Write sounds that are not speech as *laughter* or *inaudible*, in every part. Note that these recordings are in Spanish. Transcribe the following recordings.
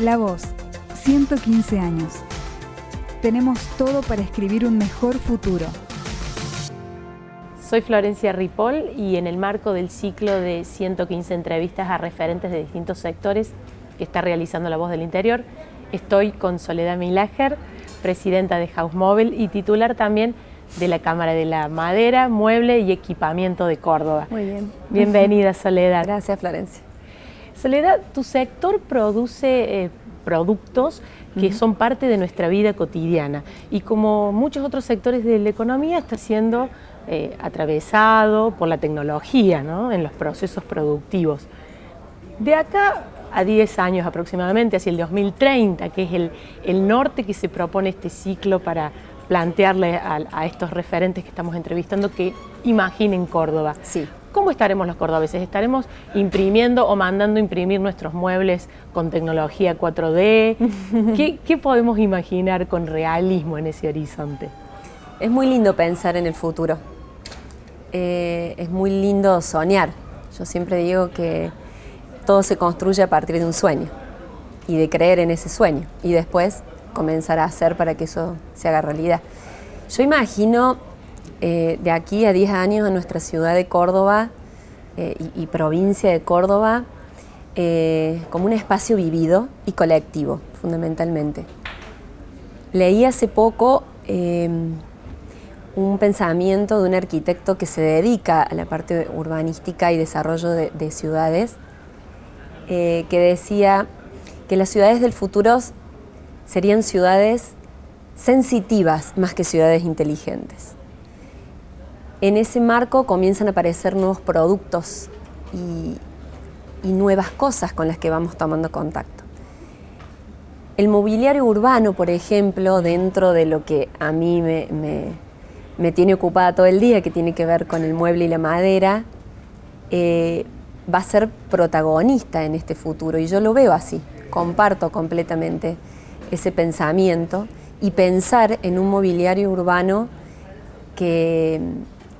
La Voz, 115 años. Tenemos todo para escribir un mejor futuro. Soy Florencia Ripoll y en el marco del ciclo de 115 entrevistas a referentes de distintos sectores que está realizando La Voz del Interior, estoy con Soledad Milager, presidenta de House Mobile y titular también de la Cámara de la Madera, Mueble y Equipamiento de Córdoba. Muy bien. Bienvenida, Soledad. Gracias, Florencia. Soledad, tu sector produce eh, productos que son parte de nuestra vida cotidiana y como muchos otros sectores de la economía está siendo eh, atravesado por la tecnología en los procesos productivos. De acá a 10 años aproximadamente, hacia el 2030, que es el, el norte que se propone este ciclo para plantearle a, estos referentes que estamos entrevistando que imaginen Córdoba. Sí. ¿Cómo estaremos los cordobeses? ¿Estaremos imprimiendo o mandando imprimir nuestros muebles con tecnología 4D? *laughs* ¿Qué, podemos imaginar con realismo en ese horizonte? Es muy lindo pensar en el futuro. Eh, es muy lindo soñar. Yo siempre digo que todo se construye a partir de un sueño y de creer en ese sueño y después comenzar a hacer para que eso se haga realidad. Yo imagino eh, de aquí a 10 años en nuestra ciudad de Córdoba eh, y, provincia de Córdoba eh, como un espacio vivido y colectivo, fundamentalmente. Leí hace poco un pensamiento de un arquitecto que se dedica a la parte urbanística y desarrollo de, de ciudades, que decía que las ciudades del futuro serían ciudades sensitivas más que ciudades inteligentes en ese marco comienzan a aparecer nuevos productos y, nuevas cosas con las que vamos tomando contacto. El mobiliario urbano, por ejemplo, dentro de lo que a mí me, tiene ocupada todo el día, que tiene que ver con el mueble y la madera, eh, va a ser protagonista en este futuro y yo lo veo así, comparto completamente ese pensamiento y pensar en un mobiliario urbano que,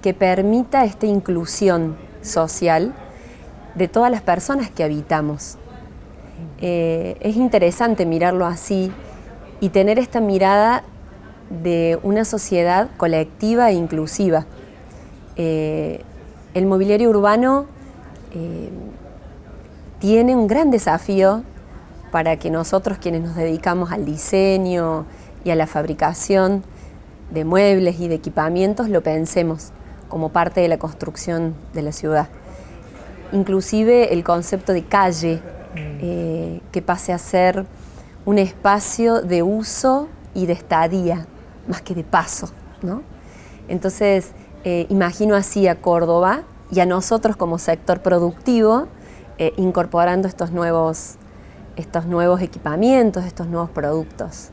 que permita esta inclusión social de todas las personas que habitamos. Eh, es interesante mirarlo así y tener esta mirada de una sociedad colectiva e inclusiva. Eh, el mobiliario urbano eh, tiene un gran desafío para que nosotros quienes nos dedicamos al diseño y a la fabricación de muebles y de equipamientos lo pensemos como parte de la construcción de la ciudad. Inclusive el concepto de calle, mm. eh, que pase a ser un espacio de uso y de estadía, más que de paso. ¿no? Entonces, eh, imagino así a Córdoba y a nosotros como sector productivo, eh, incorporando estos nuevos, estos nuevos equipamientos, estos nuevos productos.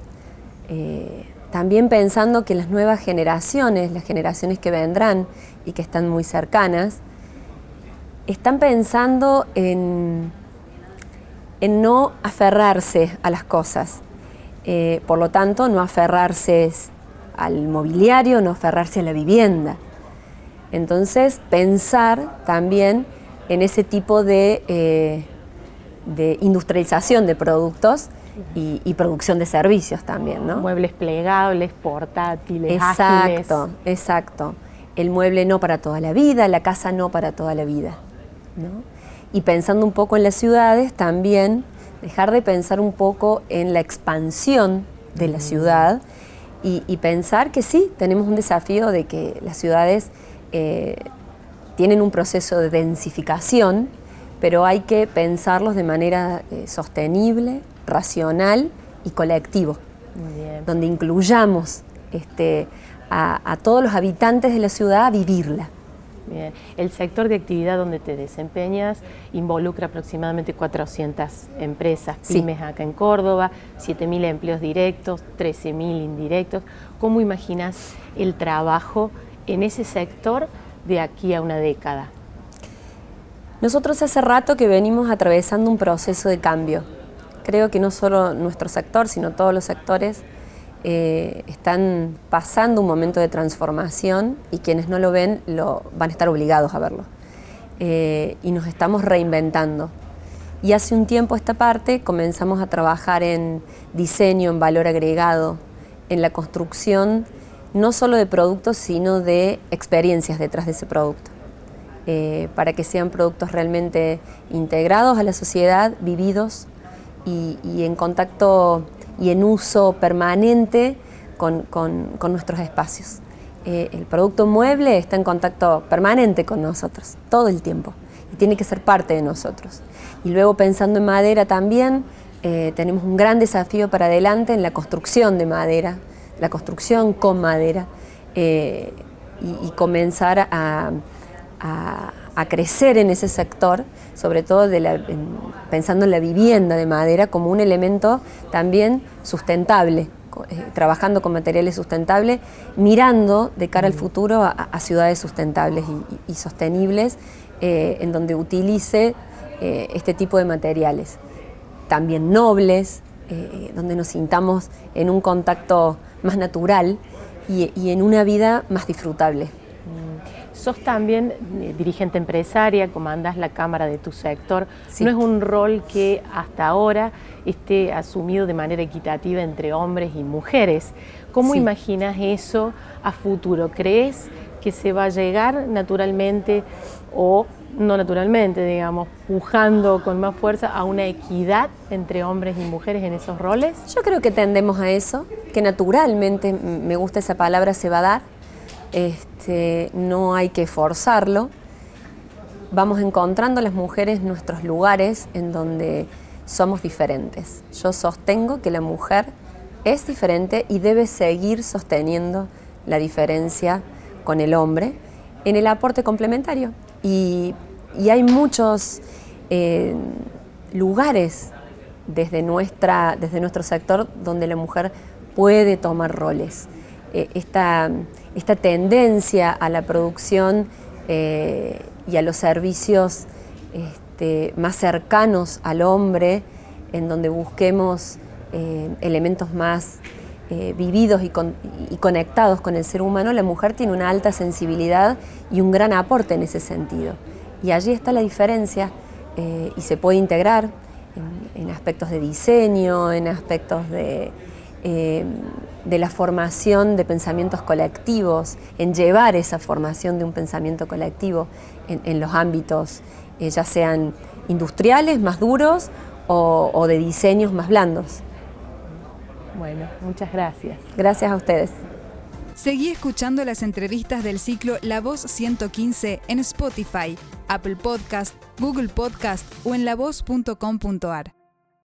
También pensando que las nuevas generaciones, las generaciones que vendrán y que están muy cercanas, están pensando en, no aferrarse a las cosas. Eh, por lo tanto, no aferrarse al mobiliario, no aferrarse a la vivienda. Entonces, pensar también en ese tipo de, eh, de industrialización de productos y, producción de servicios también, ¿no? Muebles plegables, portátiles, exacto, Exacto, El mueble no para toda la vida, la casa no para toda la vida, ¿no? Y pensando un poco en las ciudades, también dejar de pensar un poco en la expansión de la ciudad y, pensar que sí, tenemos un desafío de que las ciudades eh, tienen un proceso de densificación, pero hay que pensarlos de manera eh, sostenible, racional y colectivo, donde incluyamos este, a, todos los habitantes de la ciudad a vivirla. El sector de actividad donde te desempeñas involucra aproximadamente 400 empresas, pymes acá en Córdoba, 7.000 empleos directos, 13.000 indirectos. ¿Cómo imaginas el trabajo en ese sector de aquí a una década? Nosotros hace rato que venimos atravesando un proceso de cambio creo que no solo nuestro sector, sino todos los sectores eh, están pasando un momento de transformación y quienes no lo ven lo, van a estar obligados a verlo. Eh, y nos estamos reinventando. Y hace un tiempo esta parte comenzamos a trabajar en diseño, en valor agregado, en la construcción no solo de productos, sino de experiencias detrás de ese producto, eh, para que sean productos realmente integrados a la sociedad, vividos y, en contacto y en uso permanente con, nuestros espacios. Eh, el producto mueble está en contacto permanente con nosotros, todo el tiempo, y tiene que ser parte de nosotros. Y luego pensando en madera también, eh, tenemos un gran desafío para adelante en la construcción de madera, la construcción con madera eh, y, comenzar a, crecer en ese sector, sobre todo pensando en la vivienda de madera como un elemento también sustentable, eh, trabajando con materiales sustentables, mirando de cara al futuro a, ciudades sustentables y, sostenibles, eh, en donde utilice este tipo de materiales, también nobles, donde nos sintamos en un contacto más natural y, en una vida más disfrutable. Mm. Sos también eh, dirigente empresaria, comandas la cámara de tu sector. No es un rol que hasta ahora esté asumido de manera equitativa entre hombres y mujeres. ¿Cómo imaginas eso a futuro? ¿Crees que se va a llegar naturalmente o no naturalmente, digamos, pujando con más fuerza a una equidad entre hombres y mujeres en esos roles? Yo creo que tendemos a eso, que naturalmente, me gusta esa palabra, se va a dar, este, no hay que forzarlo. Vamos encontrando las mujeres nuestros lugares en donde somos diferentes. Yo sostengo que la mujer es diferente y debe seguir sosteniendo la diferencia con el hombre en el aporte complementario. Y, hay muchos eh, lugares desde, nuestra, desde nuestro sector donde la mujer puede tomar roles. Eh, esta, tendencia a la producción eh, y a los servicios este, más cercanos al hombre, en donde busquemos elementos más vividos y, conectados con el ser humano, la mujer tiene una alta sensibilidad y un gran aporte en ese sentido. Y allí está la diferencia eh, y se puede integrar en, aspectos de diseño, en aspectos de, eh, de la formación de pensamientos colectivos, en llevar esa formación de un pensamiento colectivo en, los ámbitos, eh, ya sean industriales, más duros, o, o de diseños más blandos. Bueno, muchas gracias. Gracias a ustedes. Seguí escuchando las entrevistas del ciclo La Voz 115 en Spotify, Apple Podcast, Google Podcast o en lavoz.com.ar.